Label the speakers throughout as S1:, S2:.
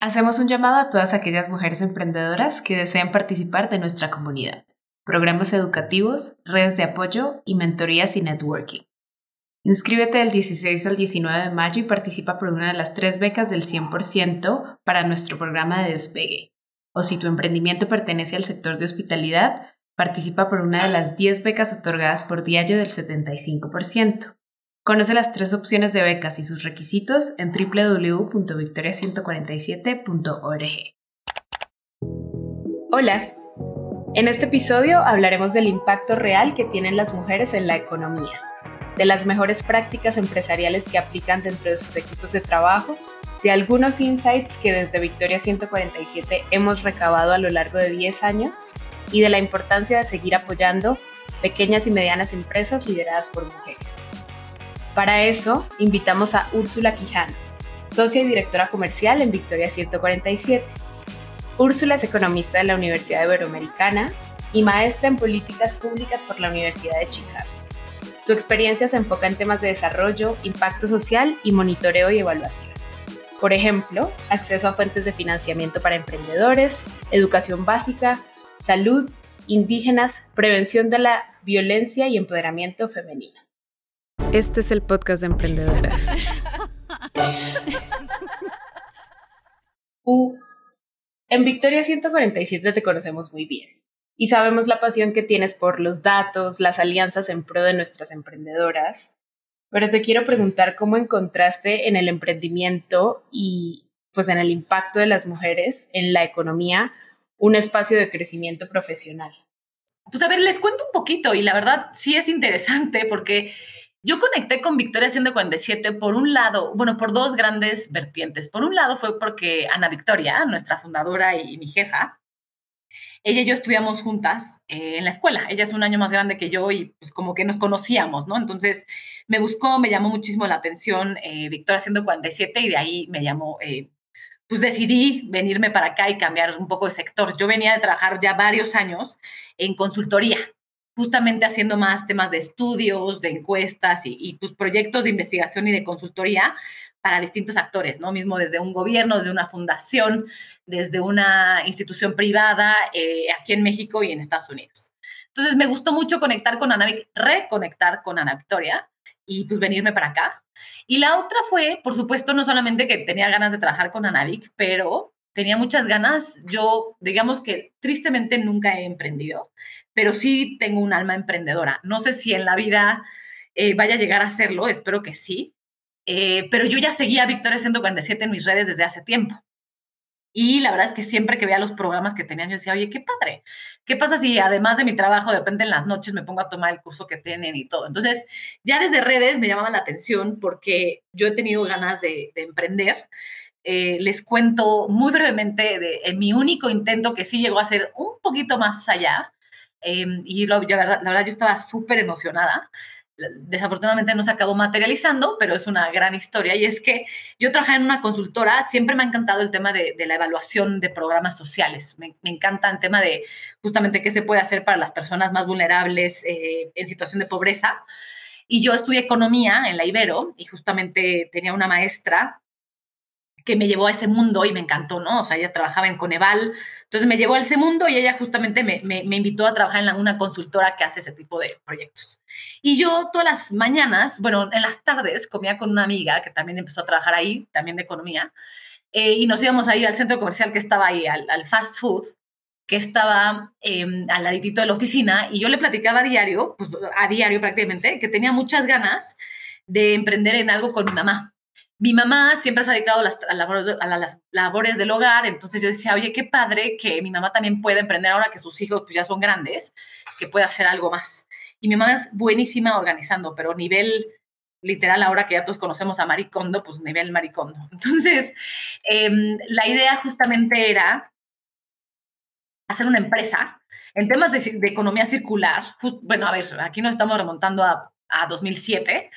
S1: Hacemos un llamado a todas aquellas mujeres emprendedoras que deseen participar de nuestra comunidad, programas educativos, redes de apoyo y mentorías y networking. Inscríbete del 16 al 19 de mayo y participa por una de las tres becas del 100% para nuestro programa de despegue. O si tu emprendimiento pertenece al sector de hospitalidad, participa por una de las 10 becas otorgadas por Diallo del 75%. Conoce las tres opciones de becas y sus requisitos en www.victoria147.org. Hola. En este episodio hablaremos del impacto real que tienen las mujeres en la economía, de las mejores prácticas empresariales que aplican dentro de sus equipos de trabajo, de algunos insights que desde Victoria 147 hemos recabado a lo largo de 10 años y de la importancia de seguir apoyando pequeñas y medianas empresas lideradas por mujeres. Para eso, invitamos a Úrsula Quijano, socia y directora comercial en Victoria 147. Úrsula es economista de la Universidad Iberoamericana y maestra en políticas públicas por la Universidad de Chicago. Su experiencia se enfoca en temas de desarrollo, impacto social y monitoreo y evaluación. Por ejemplo, acceso a fuentes de financiamiento para emprendedores, educación básica, salud, indígenas, prevención de la violencia y empoderamiento femenino. Este es el podcast de emprendedoras. U. En Victoria 147 te conocemos muy bien y sabemos la pasión que tienes por los datos, las alianzas en pro de nuestras emprendedoras. Pero te quiero preguntar cómo encontraste en el emprendimiento y pues en el impacto de las mujeres en la economía un espacio de crecimiento profesional.
S2: Pues a ver, les cuento un poquito y la verdad sí es interesante porque yo conecté con Victoria 147 por un lado, bueno, por dos grandes vertientes. Por un lado fue porque Ana Victoria, nuestra fundadora y, mi jefa, ella y yo estudiamos juntas eh, en la escuela. Ella es un año más grande que yo y pues como que nos conocíamos, ¿no? Entonces me buscó, me llamó muchísimo la atención eh, Victoria 147 y de ahí me llamó, eh, pues decidí venirme para acá y cambiar un poco de sector. Yo venía de trabajar ya varios años en consultoría, justamente haciendo más temas de estudios, de encuestas y, pues, proyectos de investigación y de consultoría para distintos actores, ¿no? Mismo desde un gobierno, desde una fundación, desde una institución privada eh, aquí en México y en Estados Unidos. Entonces me gustó mucho conectar con Ana, reconectar con Ana Victoria y pues venirme para acá. Y la otra fue, por supuesto, no solamente que tenía ganas de trabajar con Anavic, pero tenía muchas ganas. Yo, digamos que tristemente nunca he emprendido, pero sí tengo un alma emprendedora. No sé si en la vida eh, vaya a llegar a serlo, espero que sí, eh, pero yo ya seguía Victoria 147 en mis redes desde hace tiempo. Y la verdad es que siempre que veía los programas que tenían, yo decía, oye, qué padre. ¿Qué pasa si además de mi trabajo, de repente en las noches me pongo a tomar el curso que tienen y todo? Entonces, ya desde redes me llamaba la atención porque yo he tenido ganas de, emprender. Eh, les cuento muy brevemente de, mi único intento que sí llegó a ser un poquito más allá. Em, y lo, la verdad yo estaba súper emocionada. Desafortunadamente no se acabó materializando, pero es una gran historia. Y es que yo trabajé en una consultora, siempre me ha encantado el tema de, la evaluación de programas sociales. Me, encanta el tema de justamente qué se puede hacer para las personas más vulnerables eh, en situación de pobreza. Y yo estudié economía en la Ibero y justamente tenía una maestra que me llevó a ese mundo y me encantó, ¿no? O sea, ella trabajaba en Coneval, entonces me llevó a ese mundo y ella justamente me, me, invitó a trabajar en una consultora que hace ese tipo de proyectos. Y yo todas las mañanas, bueno, en las tardes comía con una amiga que también empezó a trabajar ahí, también de economía, eh, y nos íbamos ahí al centro comercial que estaba ahí, al, fast food, que estaba eh, al laditito de la oficina, y yo le platicaba a diario, pues a diario prácticamente, que tenía muchas ganas de emprender en algo con mi mamá mi mamá siempre se ha dedicado a las, labores, del hogar, entonces yo decía, oye, qué padre que mi mamá también pueda emprender ahora que sus hijos pues, ya son grandes, que pueda hacer algo más. Y mi mamá es buenísima organizando, pero nivel literal, ahora que ya todos conocemos a Maricondo, pues nivel Maricondo. Entonces, em, la idea justamente era hacer una empresa en temas de, economía circular. bueno, a ver, aquí nos estamos remontando a, a 2007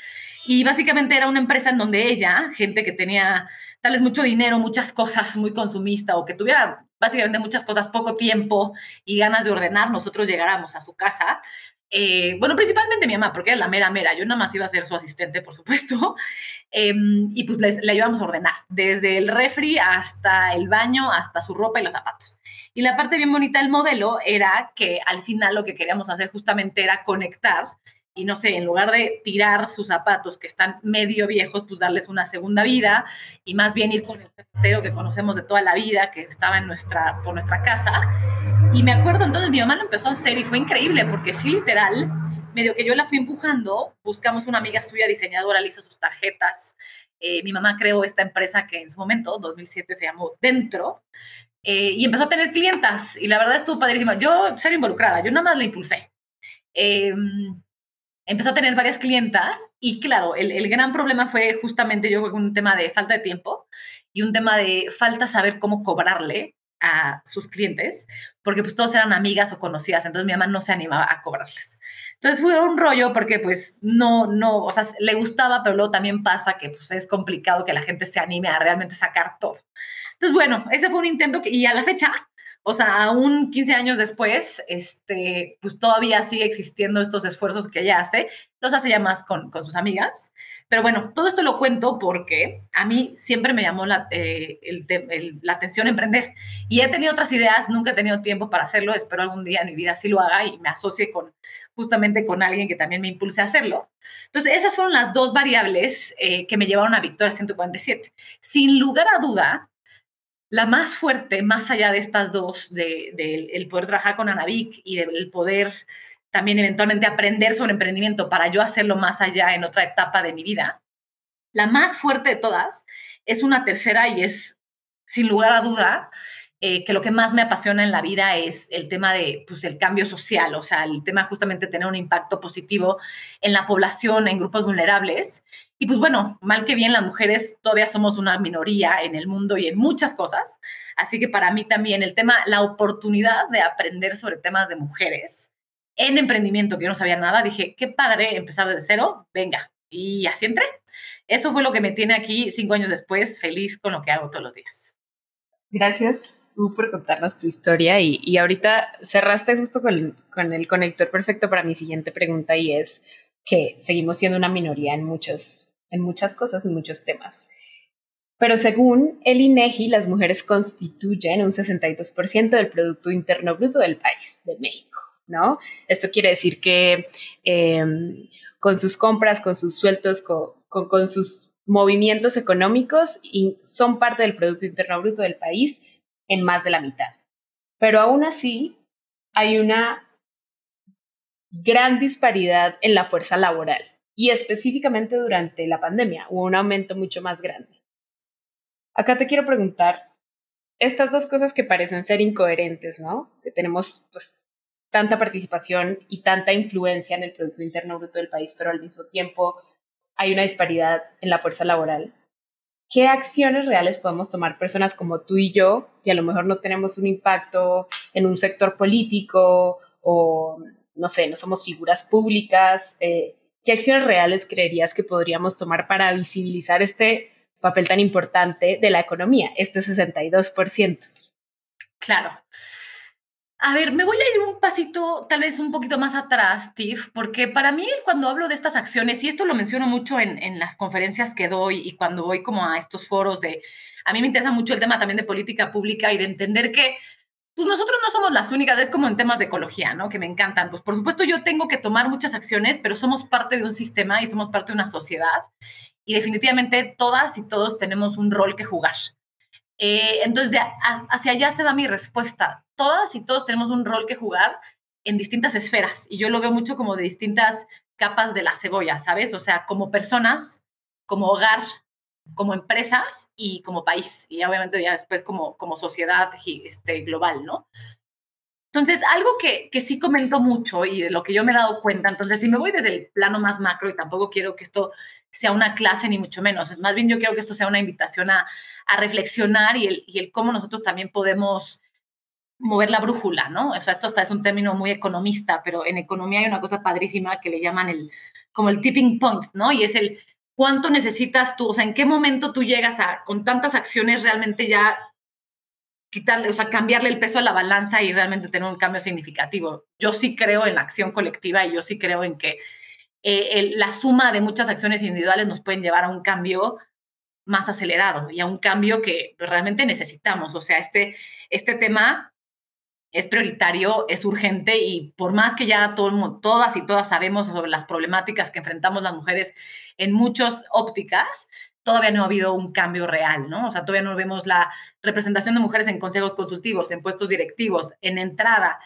S2: y básicamente era una empresa en donde ella, gente que tenía tal vez mucho dinero, muchas cosas, muy consumista o que tuviera básicamente muchas cosas, poco tiempo y ganas de ordenar, nosotros llegáramos a su casa, eh, bueno, principalmente mi mamá, porque era la mera mera, yo nada más iba a ser su asistente, por supuesto, em, y pues le ayudamos a ordenar, desde el refri hasta el baño, hasta su ropa y los zapatos. Y la parte bien bonita del modelo era que al final lo que queríamos hacer justamente era conectar y no sé, en lugar de tirar sus zapatos que están medio viejos, pues darles una segunda vida y más bien ir con el zapatero que conocemos de toda la vida, que estaba en nuestra, por nuestra casa. Y me acuerdo entonces mi mamá lo empezó a hacer y fue increíble porque sí, literal, medio que yo la fui empujando, buscamos una amiga suya diseñadora, le hizo sus tarjetas. Eh, mi mamá creó esta empresa que en su momento, 2007, se llamó Dentro. Eh, y empezó a tener clientas y la verdad estuvo padrísima. Yo, ser involucrada, yo nada más la impulsé. Eh, empezó a tener varias clientas y claro, el, el gran problema fue justamente yo con un tema de falta de tiempo y un tema de falta saber cómo cobrarle a sus clientes, porque pues todos eran amigas o conocidas, entonces mi mamá no se animaba a cobrarles. Entonces fue un rollo porque pues no, no, o sea, le gustaba, pero luego también pasa que pues es complicado que la gente se anime a realmente sacar todo. Entonces bueno, ese fue un intento que, y a la fecha o sea, aún 15 años después, este, pues todavía sigue existiendo estos esfuerzos que ella hace, los hace ya más con, con sus amigas. Pero bueno, todo esto lo cuento porque a mí siempre me llamó la, eh, la atención emprender. Y he tenido otras ideas, nunca he tenido tiempo para hacerlo, espero algún día en mi vida sí lo haga y me asocie con justamente con alguien que también me impulse a hacerlo. Entonces, esas fueron las dos variables eh, que me llevaron a Victoria 147. Sin lugar a duda, la más fuerte, más allá de estas dos, de, el poder trabajar con Anavic y del poder también eventualmente aprender sobre emprendimiento para yo hacerlo más allá en otra etapa de mi vida, la más fuerte de todas es una tercera y es, sin lugar a duda, eh, que lo que más me apasiona en la vida es el tema de, pues, el cambio social, o sea, el tema justamente de tener un impacto positivo en la población, en grupos vulnerables. Y pues bueno, mal que bien las mujeres todavía somos una minoría en el mundo y en muchas cosas. Así que para mí también el tema, la oportunidad de aprender sobre temas de mujeres en emprendimiento, que yo no sabía nada, dije, qué padre empezar desde cero, venga. Y así entré. Eso fue lo que me tiene aquí cinco años después, feliz con lo que hago todos los días.
S1: Gracias, U, por contarnos tu historia. Y, y ahorita cerraste justo con, con, el conector perfecto para mi siguiente pregunta y es que seguimos siendo una minoría en, muchos, en muchas cosas, en muchos temas. Pero según el INEGI, las mujeres constituyen un 62% del Producto Interno Bruto del país, de México, ¿no? Esto quiere decir que eh, con sus compras, con sus sueltos, con, sus movimientos económicos son parte del Producto Interno Bruto del país en más de la mitad. Pero aún así hay una gran disparidad en la fuerza laboral y específicamente durante la pandemia hubo un aumento mucho más grande. Acá te quiero preguntar, estas dos cosas que parecen ser incoherentes, ¿no? Que tenemos pues tanta participación y tanta influencia en el Producto Interno Bruto del país, pero al mismo tiempo hay una disparidad en la fuerza laboral. ¿Qué acciones reales podemos tomar personas como tú y yo, que a lo mejor no tenemos un impacto en un sector político o, no sé, no somos figuras públicas? Eh, ¿Qué acciones reales creerías que podríamos tomar para visibilizar este papel tan importante de la economía, este 62%?
S2: Claro. A ver, me voy a ir un pasito, tal vez un poquito más atrás, Tiff, porque para mí cuando hablo de estas acciones, y esto lo menciono mucho en, las conferencias que doy y cuando voy como a estos foros de, a mí me interesa mucho el tema también de política pública y de entender que pues nosotros no somos las únicas, es como en temas de ecología, ¿no? Que me encantan. Pues por supuesto yo tengo que tomar muchas acciones, pero somos parte de un sistema y somos parte de una sociedad y definitivamente todas y todos tenemos un rol que jugar. Eh, entonces, hacia allá se va mi respuesta. Todas y todos tenemos un rol que jugar en distintas esferas y yo lo veo mucho como de distintas capas de la cebolla, ¿sabes? O sea, como personas, como hogar, como empresas y como país y obviamente ya después como, como sociedad este, global, ¿no? Entonces, algo que, que sí comento mucho y de lo que yo me he dado cuenta, entonces, si me voy desde el plano más macro y tampoco quiero que esto sea una clase ni mucho menos, es más bien yo quiero que esto sea una invitación a, a reflexionar y el, y el cómo nosotros también podemos mover la brújula, ¿no? O sea, esto hasta es un término muy economista, pero en economía hay una cosa padrísima que le llaman el, como el tipping point, ¿no? Y es el cuánto necesitas tú, o sea, en qué momento tú llegas a, con tantas acciones realmente ya quitarle, o sea, cambiarle el peso a la balanza y realmente tener un cambio significativo. Yo sí creo en la acción colectiva y yo sí creo en que eh, la suma de muchas acciones individuales nos pueden llevar a un cambio más acelerado y a un cambio que realmente necesitamos. O sea, este, este tema es prioritario, es urgente y por más que ya todo, todas y todas sabemos sobre las problemáticas que enfrentamos las mujeres en muchas ópticas, todavía no ha habido un cambio real, ¿no? O sea, todavía no vemos la representación de mujeres en consejos consultivos, en puestos directivos, en entrada,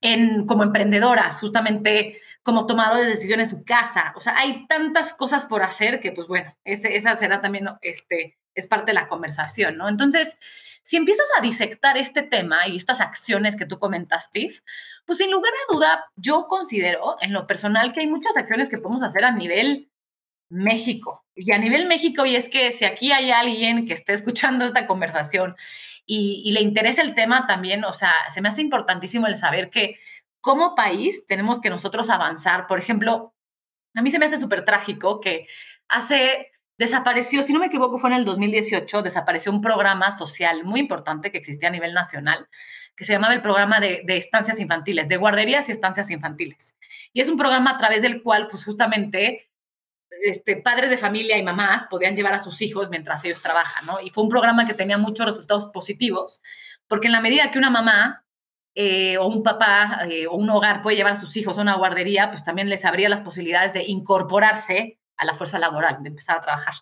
S2: en como emprendedoras, justamente como tomadores de decisiones en su casa. O sea, hay tantas cosas por hacer que, pues bueno, esa será también, este, es parte de la conversación, ¿no? Entonces, si empiezas a disectar este tema y estas acciones que tú comentas, Steve, pues sin lugar a duda, yo considero en lo personal que hay muchas acciones que podemos hacer a nivel México. Y a nivel México, y es que si aquí hay alguien que esté escuchando esta conversación y, y le interesa el tema también, o sea, se me hace importantísimo el saber que como país tenemos que nosotros avanzar. Por ejemplo, a mí se me hace súper trágico que hace desapareció, si no me equivoco, fue en el 2018, desapareció un programa social muy importante que existía a nivel nacional, que se llamaba el programa de, estancias infantiles, de guarderías y estancias infantiles. Y es un programa a través del cual, pues justamente, este, padres de familia y mamás podían llevar a sus hijos mientras ellos trabajan, ¿no? Y fue un programa que tenía muchos resultados positivos, porque en la medida que una mamá eh, o un papá eh, o un hogar puede llevar a sus hijos a una guardería, pues también les abría las posibilidades de incorporarse a la fuerza laboral, de empezar a trabajar.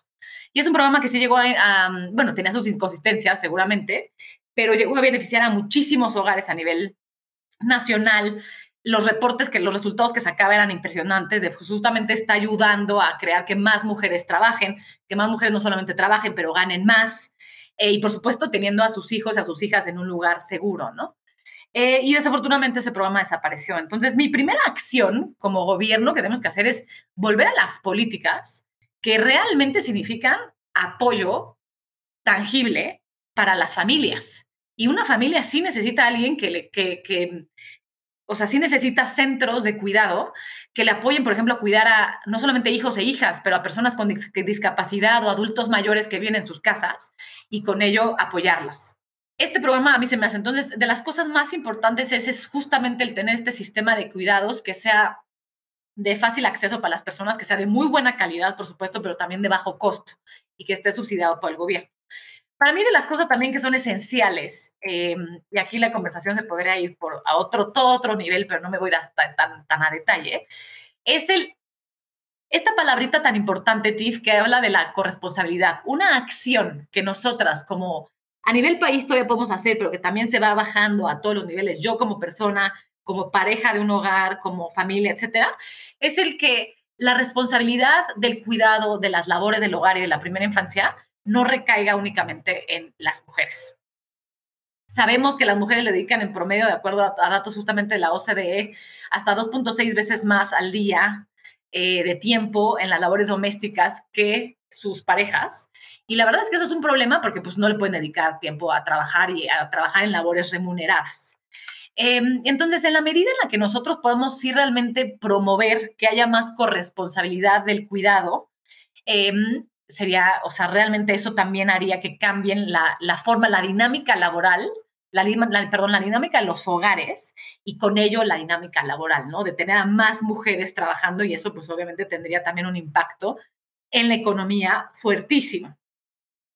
S2: Y es un programa que sí llegó a, bueno, tenía sus inconsistencias seguramente, pero llegó a beneficiar a muchísimos hogares a nivel nacional. Los reportes, que los resultados que sacaba eran impresionantes, de justamente está ayudando a crear que más mujeres trabajen, que más mujeres no solamente trabajen, pero ganen más. Eh, y por supuesto, teniendo a sus hijos y a sus hijas en un lugar seguro, ¿no? Eh, y desafortunadamente ese programa desapareció. Entonces, mi primera acción como gobierno que tenemos que hacer es volver a las políticas que realmente significan apoyo tangible para las familias. Y una familia sí necesita alguien que, le, que, o sea, sí necesita centros de cuidado que le apoyen, por ejemplo, a cuidar a no solamente hijos e hijas, pero a personas con discapacidad o adultos mayores que viven en sus casas y con ello apoyarlas este programa a mí se me hace. Entonces, de las cosas más importantes es, es justamente el tener este sistema de cuidados que sea de fácil acceso para las personas, que sea de muy buena calidad, por supuesto, pero también de bajo costo y que esté subsidiado por el gobierno. Para mí, de las cosas también que son esenciales, em, y aquí la conversación se podría ir por, a otro, todo otro nivel, pero no me voy a ir hasta tan, tan a detalle, es el, esta palabrita tan importante, Tiff, que habla de la corresponsabilidad, una acción que nosotras como a nivel país todavía podemos hacer, pero que también se va bajando a todos los niveles, yo como persona, como pareja de un hogar, como familia, etcétera, es el que la responsabilidad del cuidado de las labores del hogar y de la primera infancia no recaiga únicamente en las mujeres. Sabemos que las mujeres le dedican en promedio, de acuerdo a, datos justamente de la OCDE, hasta 2.6 veces más al día eh, de tiempo en las labores domésticas que sus parejas. Y la verdad es que eso es un problema porque pues no le pueden dedicar tiempo a trabajar y a trabajar en labores remuneradas. Em, entonces, en la medida en la que nosotros podemos sí realmente promover que haya más corresponsabilidad del cuidado, em, sería, o sea, realmente eso también haría que cambien la, la forma, la dinámica laboral, la, la, perdón, la dinámica de los hogares y con ello la dinámica laboral, ¿no? De tener a más mujeres trabajando y eso pues obviamente tendría también un impacto en la economía fuertísimo.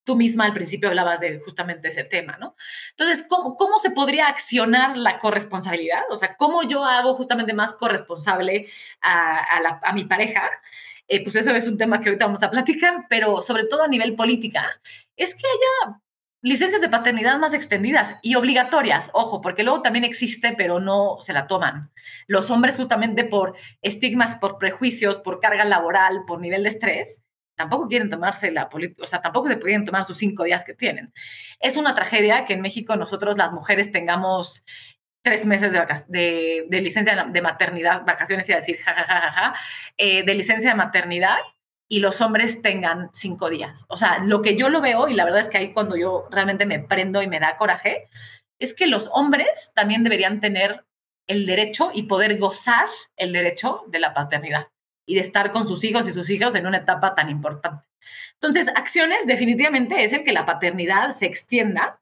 S2: Tú misma al principio hablabas de justamente ese tema, ¿no? Entonces, ¿cómo, cómo se podría accionar la corresponsabilidad? O sea, ¿cómo yo hago justamente más corresponsable a, a, mi pareja? Eh, pues eso es un tema que ahorita vamos a platicar, pero sobre todo a nivel política, es que haya licencias de paternidad más extendidas y obligatorias, ojo, porque luego también existe, pero no se la toman. Los hombres justamente por estigmas, por prejuicios, por carga laboral, por nivel de estrés, tampoco quieren tomarse la política, o sea, tampoco se pueden tomar sus cinco días que tienen. Es una tragedia que en México nosotros las mujeres tengamos tres meses de, licencia de maternidad, vacaciones, y a decir, jajajaja, eh, de licencia de maternidad y los hombres tengan cinco días. O sea, lo que yo lo veo, y la verdad es que ahí cuando yo realmente me prendo y me da coraje, es que los hombres también deberían tener el derecho y poder gozar el derecho de la paternidad y de estar con sus hijos y sus hijas en una etapa tan importante. Entonces, acciones definitivamente es el que la paternidad se extienda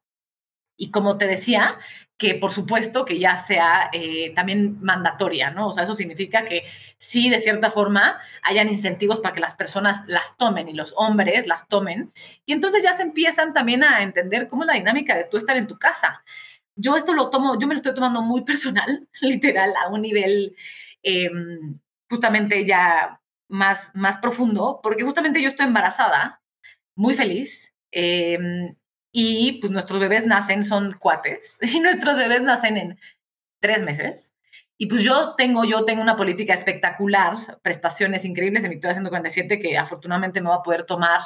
S2: Y como te decía, que por supuesto que ya sea eh, también mandatoria, ¿no? O sea, eso significa que sí, de cierta forma, hayan incentivos para que las personas las tomen y los hombres las tomen. Y entonces ya se empiezan también a entender cómo es la dinámica de tú estar en tu casa. Yo esto lo tomo, yo me lo estoy tomando muy personal, literal, a un nivel em, justamente ya más, más profundo, porque justamente yo estoy embarazada, muy feliz, em, y pues nuestros bebés nacen, son cuates, y nuestros bebés nacen en tres meses. Y pues yo tengo, yo tengo una política espectacular, prestaciones increíbles en Victoria 147 que afortunadamente me va a poder tomar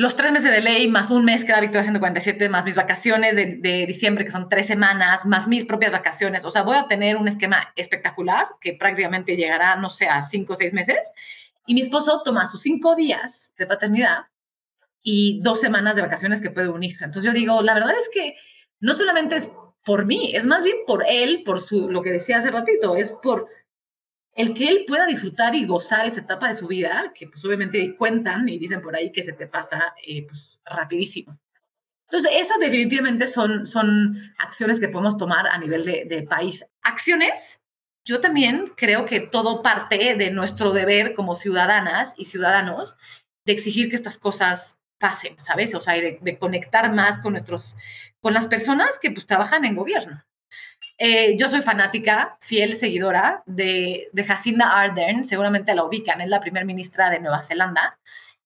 S2: los tres meses de ley, más un mes que da Victoria 147, más mis vacaciones de, de, diciembre, que son tres semanas, más mis propias vacaciones. O sea, voy a tener un esquema espectacular que prácticamente llegará, no sé, a cinco o seis meses. Y mi esposo toma sus cinco días de paternidad y dos semanas de vacaciones que puede unir. Entonces yo digo, la verdad es que no solamente es por mí, es más bien por él, por su, lo que decía hace ratito, es por el que él pueda disfrutar y gozar esa etapa de su vida, que pues obviamente cuentan y dicen por ahí que se te pasa eh, pues rapidísimo. Entonces, esas definitivamente son, son acciones que podemos tomar a nivel de, de país. Acciones, yo también creo que todo parte de nuestro deber como ciudadanas y ciudadanos de exigir que estas cosas pasen, ¿sabes? O sea, de, conectar más con nuestros, con las personas que pues trabajan en gobierno. Eh, yo soy fanática, fiel seguidora de, de Jacinda Ardern, seguramente la ubican, es la primer ministra de Nueva Zelanda.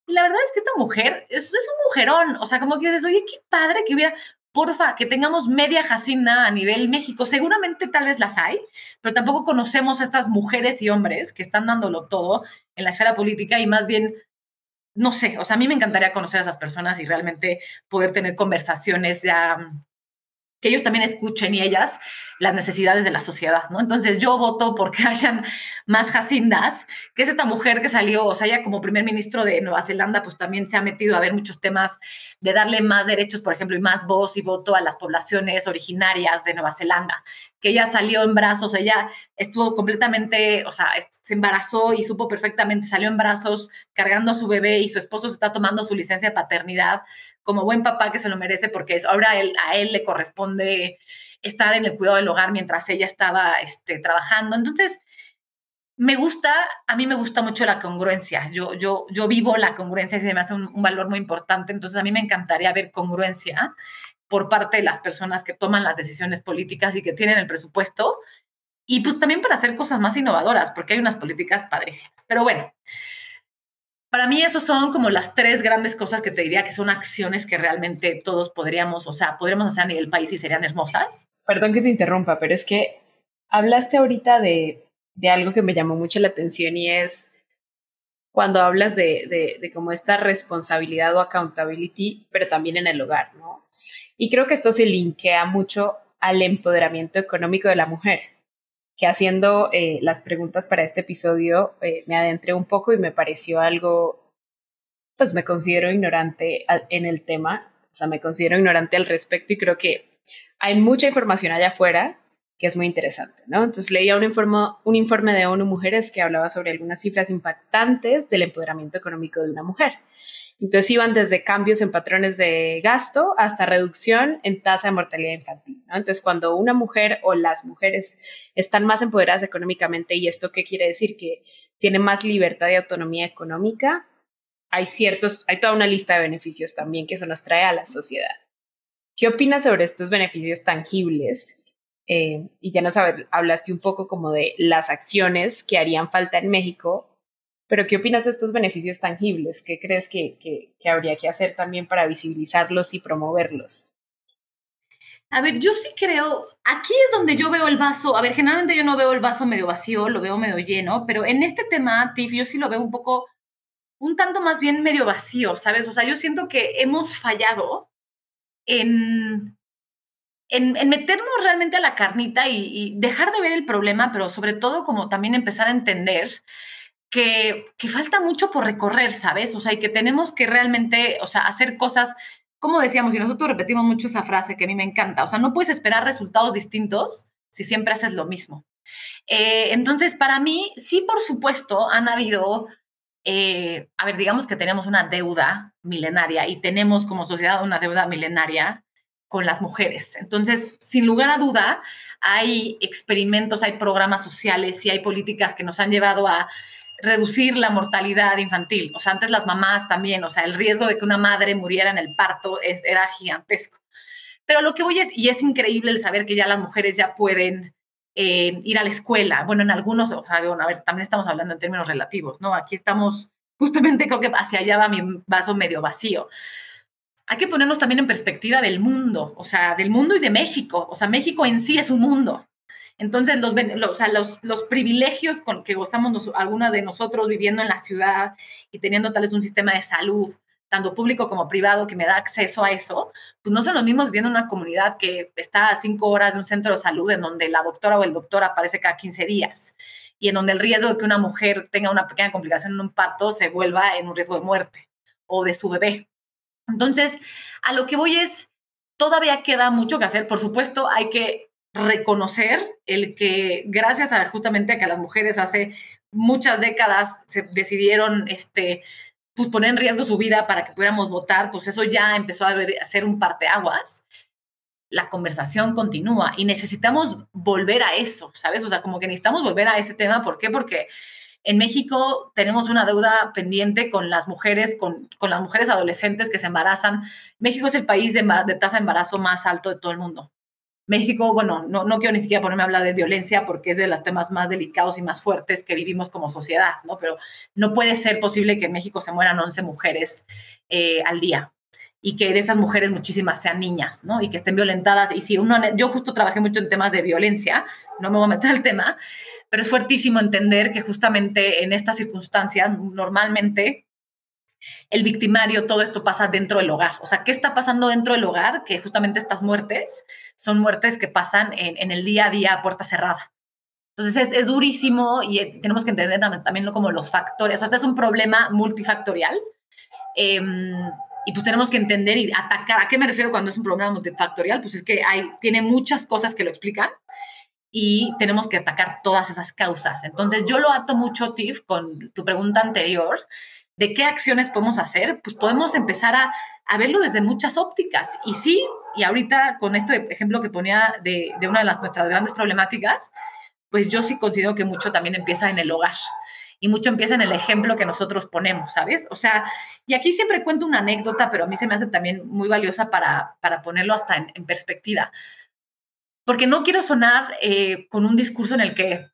S2: Y la verdad es que esta mujer es, es un mujerón, o sea, como que dices, oye, qué padre que hubiera, porfa, que tengamos media Jacinda a nivel México. Seguramente tal vez las hay, pero tampoco conocemos a estas mujeres y hombres que están dándolo todo en la esfera política y más bien no sé, o sea, a mí me encantaría conocer a esas personas y realmente poder tener conversaciones ya que ellos también escuchen y ellas las necesidades de la sociedad, ¿no? Entonces yo voto porque hayan más Jacindas, que es esta mujer que salió, o sea, ella como primer ministro de Nueva Zelanda, pues también se ha metido a ver muchos temas de darle más derechos, por ejemplo, y más voz y voto a las poblaciones originarias de Nueva Zelanda, que ella salió en brazos, ella estuvo completamente, o sea, se embarazó y supo perfectamente, salió en brazos cargando a su bebé y su esposo se está tomando su licencia de paternidad como buen papá que se lo merece porque ahora él, a él le corresponde estar en el cuidado del hogar mientras ella estaba este, trabajando. Entonces, me gusta, a mí me gusta mucho la congruencia. Yo, yo, yo vivo la congruencia y se me hace un, valor muy importante. Entonces, a mí me encantaría ver congruencia por parte de las personas que toman las decisiones políticas y que tienen el presupuesto. Y pues también para hacer cosas más innovadoras, porque hay unas políticas padrísimas. Pero bueno, para mí esos son como las tres grandes cosas que te diría que son acciones que realmente todos podríamos, o sea, podríamos hacer a nivel país y serían hermosas.
S1: Perdón que te interrumpa, pero es que hablaste ahorita de, de algo que me llamó mucho la atención y es cuando hablas de, de, de, como esta responsabilidad o accountability, pero también en el hogar, ¿no? Y creo que esto se linkea mucho al empoderamiento económico de la mujer, que haciendo eh, las preguntas para este episodio eh, me adentré un poco y me pareció algo, pues me considero ignorante en el tema, o sea, me considero ignorante al respecto y creo que hay mucha información allá afuera que es muy interesante, ¿no? Entonces leía un informe, un informe de ONU Mujeres que hablaba sobre algunas cifras impactantes del empoderamiento económico de una mujer. Entonces iban desde cambios en patrones de gasto hasta reducción en tasa de mortalidad infantil. ¿no? Entonces cuando una mujer o las mujeres están más empoderadas económicamente, ¿y esto qué quiere decir? Que tienen más libertad y autonomía económica, hay ciertos, hay toda una lista de beneficios también que eso nos trae a la sociedad. ¿Qué opinas sobre estos beneficios tangibles? Eh, y ya nos hablaste un poco como de las acciones que harían falta en México, pero ¿qué opinas de estos beneficios tangibles? ¿Qué crees que, que, habría que hacer también para visibilizarlos y promoverlos?
S2: A ver, yo sí creo, aquí es donde yo veo el vaso, a ver, generalmente yo no veo el vaso medio vacío, lo veo medio lleno, pero en este tema, Tiff, yo sí lo veo un poco, un tanto más bien medio vacío, ¿sabes? O sea, yo siento que hemos fallado en, en, meternos realmente a la carnita y, dejar de ver el problema, pero sobre todo como también empezar a entender que, que, falta mucho por recorrer, ¿sabes? O sea, y que tenemos que realmente, o sea, hacer cosas, como decíamos, y nosotros repetimos mucho esa frase que a mí me encanta, o sea, no puedes esperar resultados distintos si siempre haces lo mismo. Eh, entonces, para mí, sí, por supuesto, han habido eh, a ver, digamos que tenemos una deuda milenaria y tenemos como sociedad una deuda milenaria con las mujeres. Entonces, sin lugar a duda, hay experimentos, hay programas sociales y hay políticas que nos han llevado a reducir la mortalidad infantil. O sea, antes las mamás también, o sea, el riesgo de que una madre muriera en el parto es, era gigantesco. Pero lo que voy es, y es increíble el saber que ya las mujeres ya pueden eh, ir a la escuela. Bueno, en algunos, o sea, bueno, a ver, también estamos hablando en términos relativos, ¿no? Aquí estamos, justamente creo que hacia allá va mi vaso medio vacío. Hay que ponernos también en perspectiva del mundo, o sea, del mundo y de México. O sea, México en sí es un mundo. Entonces, los, los, privilegios con que gozamos algunas de nosotros viviendo en la ciudad y teniendo tal vez un sistema de salud, tanto público como privado, que me da acceso a eso, pues no son los mismos viviendo en una comunidad que está a cinco horas de un centro de salud en donde la doctora o el doctor aparece cada 15 días y en donde el riesgo de que una mujer tenga una pequeña complicación en un parto se vuelva en un riesgo de muerte o de su bebé. Entonces, a lo que voy es, todavía queda mucho que hacer. Por supuesto, hay que reconocer el que gracias a justamente a que las mujeres hace muchas décadas se decidieron este, pues poner en riesgo su vida para que pudiéramos votar, pues eso ya empezó a, ser un parteaguas. La conversación continúa y necesitamos volver a eso, ¿sabes? O sea, como que necesitamos volver a ese tema. ¿Por qué? Porque en México tenemos una deuda pendiente con las mujeres, con, con las mujeres adolescentes que se embarazan. México es el país de, de tasa de embarazo más alto de todo el mundo. México, bueno, no, no quiero ni siquiera ponerme a hablar de violencia porque es de los temas más delicados y más fuertes que vivimos como sociedad, ¿no? Pero no puede ser posible que en México se mueran 11 mujeres eh, al día y que de esas mujeres muchísimas sean niñas, ¿no? Y que estén violentadas. Y si uno, yo justo trabajé mucho en temas de violencia, no me voy a meter al tema, pero es fuertísimo entender que justamente en estas circunstancias normalmente el victimario, todo esto pasa dentro del hogar. O sea, ¿qué está pasando dentro del hogar? Que justamente estas muertes son muertes que pasan en, el día a día a puerta cerrada. Entonces es, durísimo y eh, tenemos que entender también como los factores. O sea, este es un problema multifactorial. Em, y pues tenemos que entender y atacar. ¿A qué me refiero cuando es un problema multifactorial? Pues es que hay, tiene muchas cosas que lo explican y tenemos que atacar todas esas causas. Entonces yo lo ato mucho, Tiff, con tu pregunta anterior, de qué acciones podemos hacer, pues podemos empezar a, verlo desde muchas ópticas. Y sí, y ahorita con este ejemplo que ponía de, una de nuestras grandes problemáticas, pues yo sí considero que mucho también empieza en el hogar y mucho empieza en el ejemplo que nosotros ponemos, ¿sabes? O sea, y aquí siempre cuento una anécdota, pero a mí se me hace también muy valiosa para, para ponerlo hasta en, perspectiva. Porque no quiero sonar eh, con un discurso en el que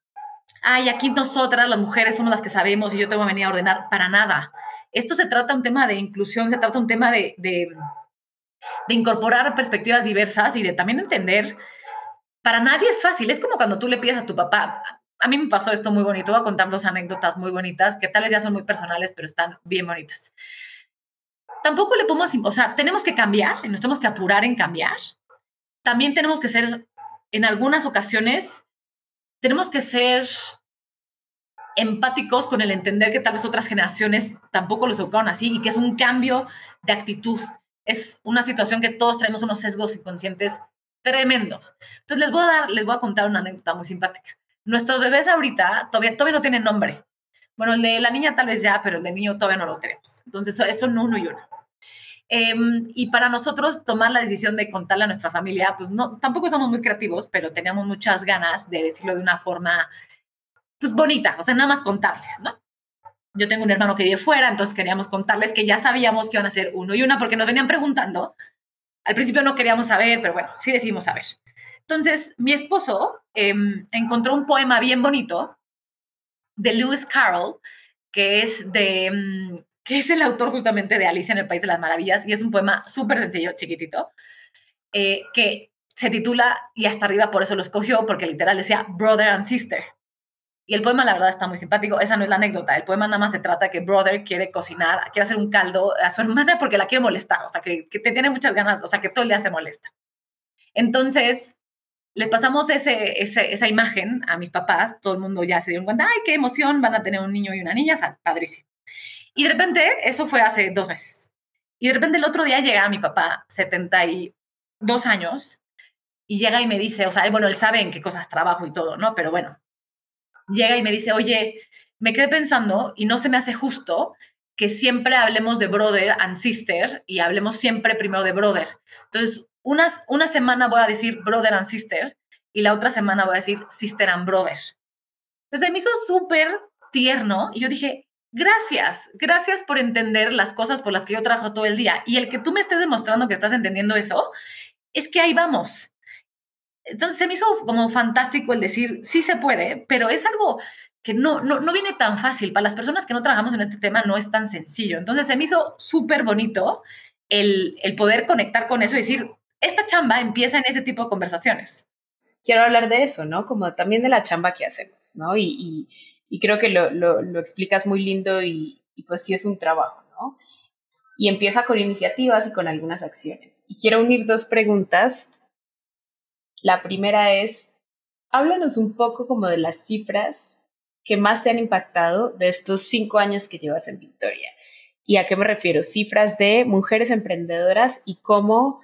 S2: ay, aquí nosotras, las mujeres, somos las que sabemos y yo tengo que venir a ordenar, para nada. Esto se trata un tema de inclusión, se trata un tema de, de, incorporar perspectivas diversas y de también entender, para nadie es fácil, es como cuando tú le pides a tu papá, a mí me pasó esto muy bonito, voy a contar dos anécdotas muy bonitas, que tal vez ya son muy personales, pero están bien bonitas. Tampoco le podemos, o sea, tenemos que cambiar y nos tenemos que apurar en cambiar. También tenemos que ser, en algunas ocasiones, tenemos que ser empáticos con el entender que tal vez otras generaciones tampoco los educaron así y que es un cambio de actitud. Es una situación que todos traemos unos sesgos inconscientes tremendos. Entonces les voy a dar, les voy a contar una anécdota muy simpática. Nuestros bebés ahorita todavía, todavía no tienen nombre. Bueno, el de la niña tal vez ya, pero el de niño todavía no lo tenemos. Entonces, eso no uno y uno. Em, y para nosotros tomar la decisión de contarle a nuestra familia, pues no, tampoco somos muy creativos, pero teníamos muchas ganas de decirlo de una forma, pues bonita, o sea, nada más contarles, ¿no? Yo tengo un hermano que vive fuera, entonces queríamos contarles que ya sabíamos que iban a ser uno y una, porque nos venían preguntando. Al principio no queríamos saber, pero bueno, sí decidimos saber. Entonces, mi esposo em, encontró un poema bien bonito de Lewis Carroll, que es de em, que es el autor justamente de Alicia en el País de las Maravillas, y es un poema súper sencillo, chiquitito, eh, que se titula, y hasta arriba por eso lo escogió, porque literal decía Brother and Sister. Y el poema, la verdad, está muy simpático. Esa no es la anécdota. El poema nada más se trata que Brother quiere cocinar, quiere hacer un caldo a su hermana porque la quiere molestar. O sea, que, te tiene muchas ganas, o sea, que todo el día se molesta. Entonces, les pasamos ese, esa imagen a mis papás. Todo el mundo ya se dio cuenta, ay, qué emoción, van a tener un niño y una niña, padrísimo. Y de repente, eso fue hace dos meses. Y de repente el otro día llega mi papá, 72 años, y llega y me dice, o sea, bueno, él sabe en qué cosas trabajo y todo, ¿no? Pero bueno, llega y me dice, oye, me quedé pensando y no se me hace justo que siempre hablemos de brother and sister y hablemos siempre primero de brother. Entonces, unas, una semana voy a decir brother and sister y la otra semana voy a decir sister and brother. Entonces me hizo súper tierno y yo dije, gracias, gracias por entender las cosas por las que yo trabajo todo el día. Y el que tú me estés demostrando que estás entendiendo eso, es que ahí vamos. Entonces se me hizo como fantástico el decir, sí se puede, pero es algo que no, no, no viene tan fácil. Para las personas que no trabajamos en este tema no es tan sencillo. Entonces se me hizo súper bonito el, el poder conectar con eso y decir, esta chamba empieza en ese tipo de conversaciones.
S1: Quiero hablar de eso, ¿no? Como también de la chamba que hacemos, ¿no? Y, y, creo que lo, lo, lo, explicas muy lindo y, y pues sí es un trabajo, ¿no? Y empieza con iniciativas y con algunas acciones. Y quiero unir dos preguntas. La primera es, háblanos un poco como de las cifras que más te han impactado de estos cinco años que llevas en Victoria. ¿Y a qué me refiero? Cifras de mujeres emprendedoras y cómo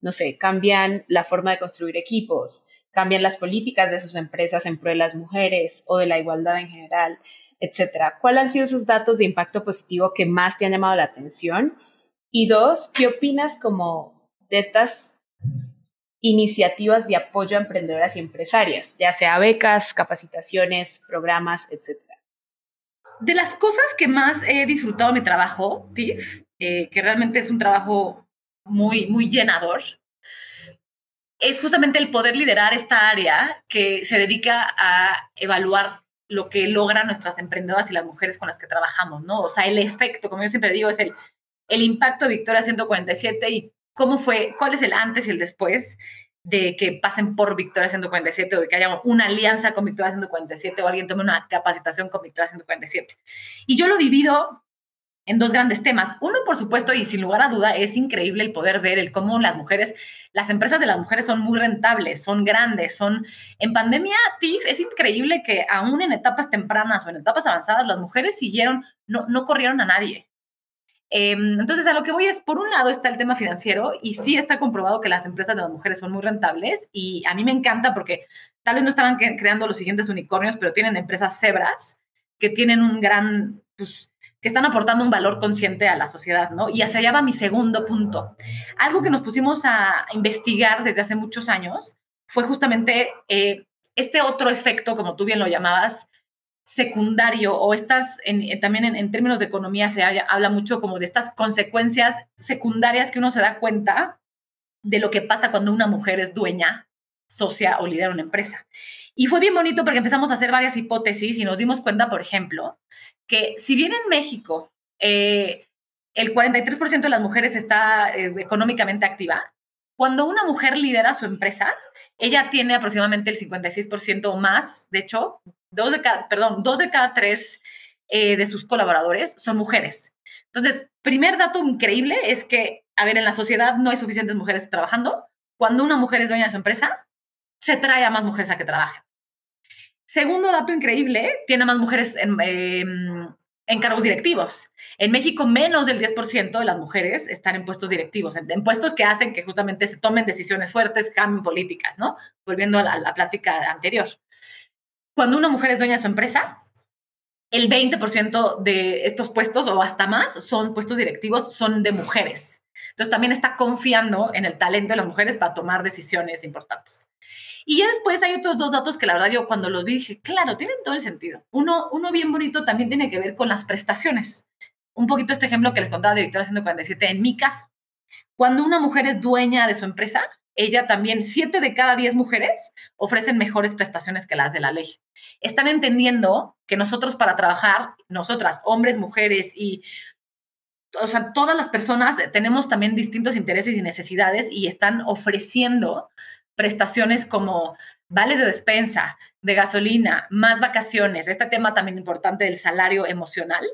S1: no sé, cambian la forma de construir equipos, cambian las políticas de sus empresas en pro de las mujeres o de la igualdad en general, etcétera. ¿Cuáles han sido esos datos de impacto positivo que más te han llamado la atención? Y dos, ¿qué opinas como de estas iniciativas de apoyo a emprendedoras y empresarias, ya sea becas, capacitaciones, programas, etcétera?
S2: De las cosas que más he disfrutado de mi trabajo, Tiff, eh, que realmente es un trabajo muy, muy llenador, es justamente el poder liderar esta área que se dedica a evaluar lo que logran nuestras emprendedoras y las mujeres con las que trabajamos, ¿no? O sea, el efecto, como yo siempre digo, es el, el impacto de Victoria 147 y cómo fue, cuál es el antes y el después de que pasen por Victoria 147 o de que haya una alianza con Victoria 147 o alguien tome una capacitación con Victoria 147. Y yo lo divido en dos grandes temas. Uno, por supuesto, y sin lugar a duda, es increíble el poder ver el cómo las mujeres, las empresas de las mujeres son muy rentables, son grandes, son... En pandemia, TIF, es increíble que aún en etapas tempranas o en etapas avanzadas, las mujeres siguieron, no, no corrieron a nadie. Em, entonces, a lo que voy es, por un lado está el tema financiero y sí está comprobado que las empresas de las mujeres son muy rentables y a mí me encanta porque tal vez no estaban creando los siguientes unicornios, pero tienen empresas cebras que tienen un gran, pues, que están aportando un valor consciente a la sociedad, ¿no? Y hacia allá va mi segundo punto. Algo que nos pusimos a investigar desde hace muchos años fue justamente eh, este otro efecto, como tú bien lo llamabas, secundario o estas, también en, términos de economía se habla mucho como de estas consecuencias secundarias que uno se da cuenta de lo que pasa cuando una mujer es dueña, socia o lidera una empresa. Y fue bien bonito porque empezamos a hacer varias hipótesis y nos dimos cuenta, por ejemplo, que si bien en México eh, el 43% de las mujeres está eh, económicamente activa, cuando una mujer lidera su empresa, ella tiene aproximadamente el 56% o más, de hecho, dos de cada, perdón, dos de cada tres eh, de sus colaboradores son mujeres. Entonces, primer dato increíble es que, a ver, en la sociedad no hay suficientes mujeres trabajando. Cuando una mujer es dueña de su empresa, se trae a más mujeres a que trabajen. Segundo dato increíble, tiene más mujeres en, em, en cargos directivos. En México, menos del 10% de las mujeres están en puestos directivos, en, puestos que hacen que justamente se tomen decisiones fuertes, cambien políticas, ¿no? Volviendo a la, la plática anterior. Cuando una mujer es dueña de su empresa, el 20% de estos puestos o hasta más son puestos directivos, son de mujeres. Entonces también está confiando en el talento de las mujeres para tomar decisiones importantes. Y ya después hay otros dos datos que la verdad yo cuando los vi dije, claro, tienen todo el sentido. Uno, uno bien bonito también tiene que ver con las prestaciones. Un poquito este ejemplo que les contaba de Victoria 147, en mi caso, cuando una mujer es dueña de su empresa, ella también, siete de cada diez mujeres ofrecen mejores prestaciones que las de la ley. Están entendiendo que nosotros para trabajar, nosotras, hombres, mujeres y o sea, todas las personas tenemos también distintos intereses y necesidades y están ofreciendo prestaciones como vales de despensa, de gasolina, más vacaciones, este tema también importante del salario emocional,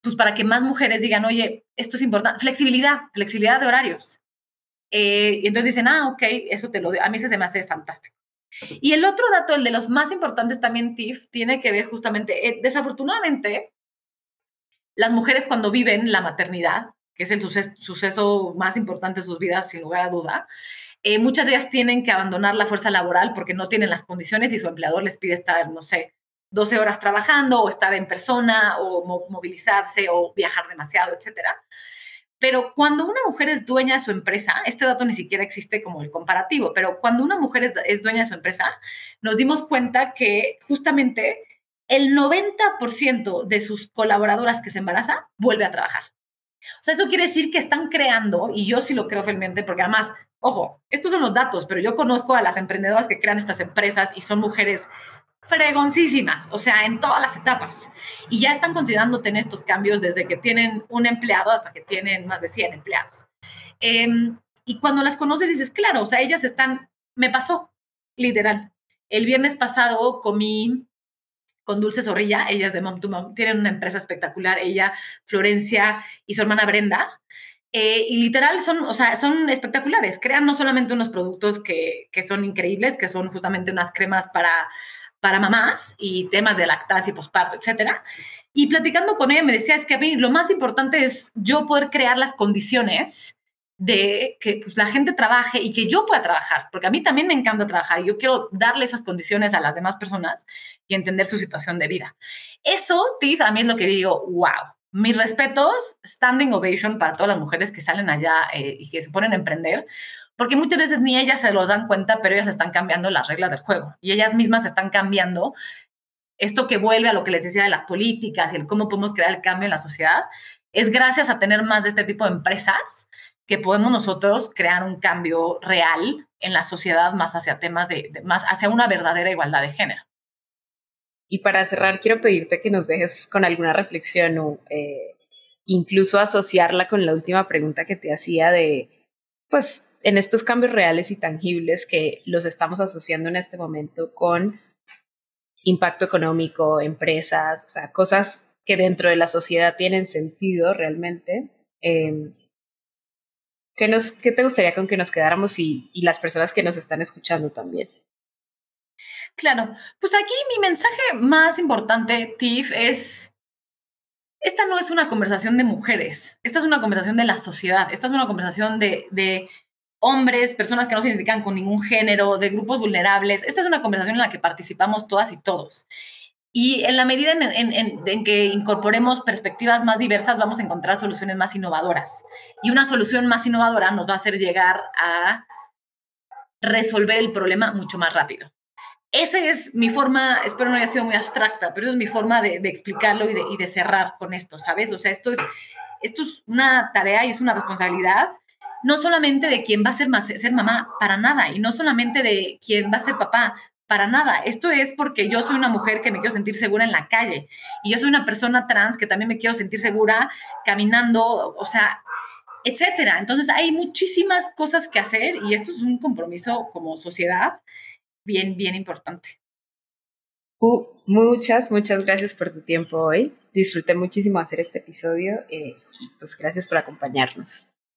S2: pues para que más mujeres digan, oye, esto es importante, flexibilidad, flexibilidad de horarios. Eh, y entonces dicen, ah, ok, eso te lo a mí se me hace fantástico. Y el otro dato, el de los más importantes también, TIF, tiene que ver justamente, eh, desafortunadamente, las mujeres cuando viven la maternidad, que es el suceso más importante de sus vidas, sin lugar a duda, eh, muchas de ellas tienen que abandonar la fuerza laboral porque no tienen las condiciones y su empleador les pide estar, no sé, 12 horas trabajando o estar en persona o movilizarse o viajar demasiado, etcétera. Pero cuando una mujer es dueña de su empresa, este dato ni siquiera existe como el comparativo, pero cuando una mujer es, es dueña de su empresa, nos dimos cuenta que justamente el 90% de sus colaboradoras que se embaraza vuelve a trabajar. O sea, eso quiere decir que están creando, y yo sí lo creo fielmente, porque además, ojo, estos son los datos, pero yo conozco a las emprendedoras que crean estas empresas y son mujeres fregoncísimas, o sea, en todas las etapas. Y ya están considerando tener estos cambios desde que tienen un empleado hasta que tienen más de 100 empleados. Em, y cuando las conoces dices, claro, o sea, ellas están, me pasó, literal. El viernes pasado comí con Dulce Zorrilla, ellas de Mom to Mom, tienen una empresa espectacular, ella, Florencia y su hermana Brenda. Eh, y literal son, o sea, son espectaculares. Crean no solamente unos productos que, que son increíbles, que son justamente unas cremas para para mamás y temas de lactancia y posparto, etcétera. Y platicando con ella me decía, es que a mí lo más importante es yo poder crear las condiciones de que pues, la gente trabaje y que yo pueda trabajar, porque a mí también me encanta trabajar y yo quiero darle esas condiciones a las demás personas y entender su situación de vida. Eso, Tiff, a mí es lo que digo, wow. Mis respetos, standing ovation para todas las mujeres que salen allá eh, y que se ponen a emprender, porque muchas veces ni ellas se los dan cuenta, pero ellas están cambiando las reglas del juego y ellas mismas están cambiando esto que vuelve a lo que les decía de las políticas y el cómo podemos crear el cambio en la sociedad, es gracias a tener más de este tipo de empresas que podemos nosotros crear un cambio real en la sociedad más hacia temas de, más hacia una verdadera igualdad de género.
S1: Y para cerrar, quiero pedirte que nos dejes con alguna reflexión o eh, incluso asociarla con la última pregunta que te hacía de, pues, en estos cambios reales y tangibles que los estamos asociando en este momento con impacto económico, empresas, o sea, cosas que dentro de la sociedad tienen sentido realmente. Eh, ¿qué, nos, ¿Qué te gustaría con que nos quedáramos y, y las personas que nos están escuchando también?
S2: Claro, pues aquí mi mensaje más importante, Tiff, es, esta no es una conversación de mujeres, esta es una conversación de la sociedad, esta es una conversación de, de hombres, personas que no se identifican con ningún género, de grupos vulnerables. Esta es una conversación en la que participamos todas y todos. Y en la medida en, que incorporemos perspectivas más diversas, vamos a encontrar soluciones más innovadoras. Y una solución más innovadora nos va a hacer llegar a resolver el problema mucho más rápido. Esa es mi forma, espero no haya sido muy abstracta, pero esa es mi forma de, explicarlo y de, cerrar con esto, ¿sabes? O sea, esto es, esto es una tarea y es una responsabilidad no solamente de quién va a ser, ser mamá, para nada, y no solamente de quién va a ser papá, para nada. Esto es porque yo soy una mujer que me quiero sentir segura en la calle y yo soy una persona trans que también me quiero sentir segura caminando, o sea, etcétera. Entonces hay muchísimas cosas que hacer y esto es un compromiso como sociedad bien, bien importante.
S1: Uh, muchas, muchas gracias por tu tiempo hoy. Disfruté muchísimo hacer este episodio eh, y pues gracias por acompañarnos.